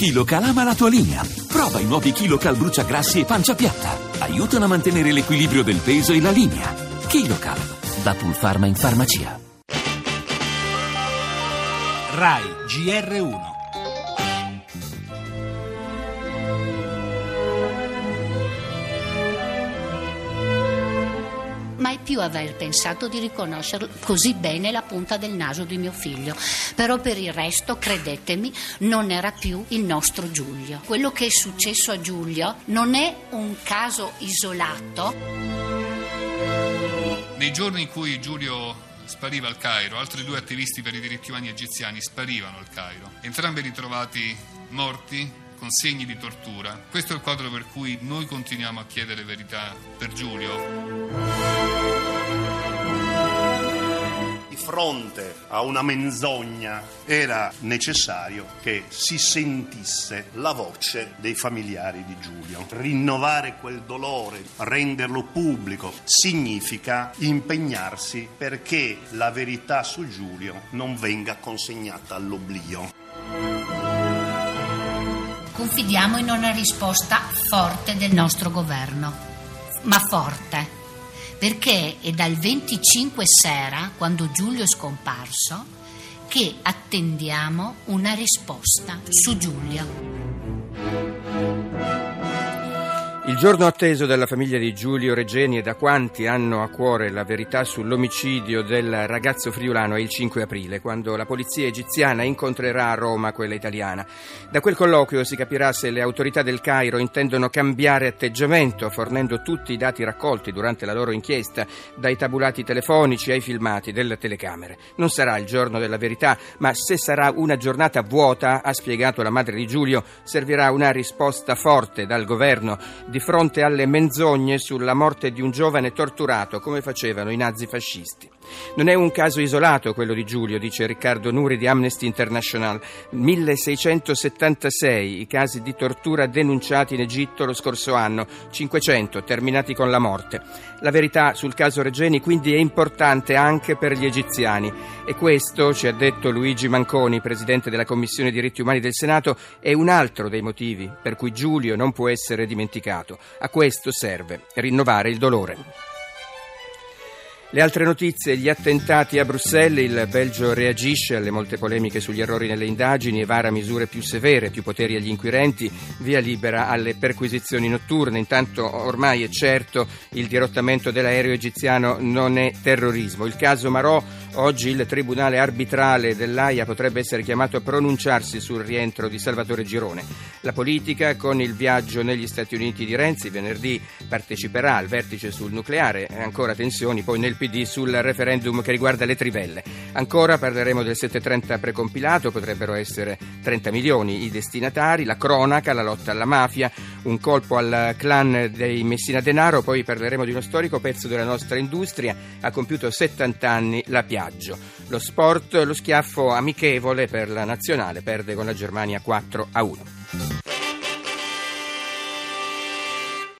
KiloCal ama la tua linea. Prova i nuovi KiloCal bruciagrassi e pancia piatta. Aiutano a mantenere l'equilibrio del peso e la linea. KiloCal, da Pulpharma in farmacia. RAI GR1 più aver pensato di riconoscere così bene la punta del naso di mio figlio. Però per il resto, credetemi, non era più il nostro Giulio. Quello che è successo a Giulio non è un caso isolato. Nei giorni in cui Giulio spariva al Cairo, altri due attivisti per i diritti umani egiziani sparivano al Cairo, entrambi ritrovati morti con segni di tortura. Questo è il quadro per cui noi continuiamo a chiedere verità per Giulio. Fronte a una menzogna era necessario che si sentisse la voce dei familiari di Giulio. Rinnovare quel dolore, renderlo pubblico, significa impegnarsi perché la verità su Giulio non venga consegnata all'oblio. Confidiamo in una risposta forte del nostro governo, ma forte, perché è dal 25 sera, quando Giulio è scomparso, che attendiamo una risposta su Giulio. Il giorno atteso dalla famiglia di Giulio Regeni e da quanti hanno a cuore la verità sull'omicidio del ragazzo friulano è il 5 aprile, quando la polizia egiziana incontrerà a Roma quella italiana. Da quel colloquio si capirà se le autorità del Cairo intendono cambiare atteggiamento, fornendo tutti i dati raccolti durante la loro inchiesta, dai tabulati telefonici ai filmati delle telecamere. Non sarà il giorno della verità, ma se sarà una giornata vuota, ha spiegato la madre di Giulio, servirà una risposta forte dal governo di fronte alle menzogne sulla morte di un giovane torturato come facevano i nazifascisti. Non è un caso isolato quello di Giulio, dice Riccardo Nuri di Amnesty International. 1676 i casi di tortura denunciati in Egitto lo scorso anno, 500 terminati con la morte. La verità sul caso Regeni quindi è importante anche per gli egiziani e questo, ci ha detto Luigi Manconi, presidente della Commissione diritti umani del Senato, è un altro dei motivi per cui Giulio non può essere dimenticato. A questo serve rinnovare il dolore. Le altre notizie, gli attentati a Bruxelles, il Belgio reagisce alle molte polemiche sugli errori nelle indagini e vara misure più severe, più poteri agli inquirenti, via libera alle perquisizioni notturne. Intanto ormai è certo il dirottamento dell'aereo egiziano non è terrorismo. Il caso Marò, oggi il Tribunale arbitrale dell'AIA potrebbe essere chiamato a pronunciarsi sul rientro di Salvatore Girone. La politica con il viaggio negli Stati Uniti di Renzi venerdì parteciperà al vertice sul nucleare, ancora tensioni poi nel PD sul referendum che riguarda le trivelle. Ancora parleremo del 730 precompilato, potrebbero essere 30 milioni i destinatari, la cronaca, la lotta alla mafia, un colpo al clan dei Messina Denaro, poi parleremo di uno storico pezzo della nostra industria, ha compiuto 70 anni la Piaggio. Lo sport, lo schiaffo amichevole per la nazionale, perde con la Germania 4 a 1.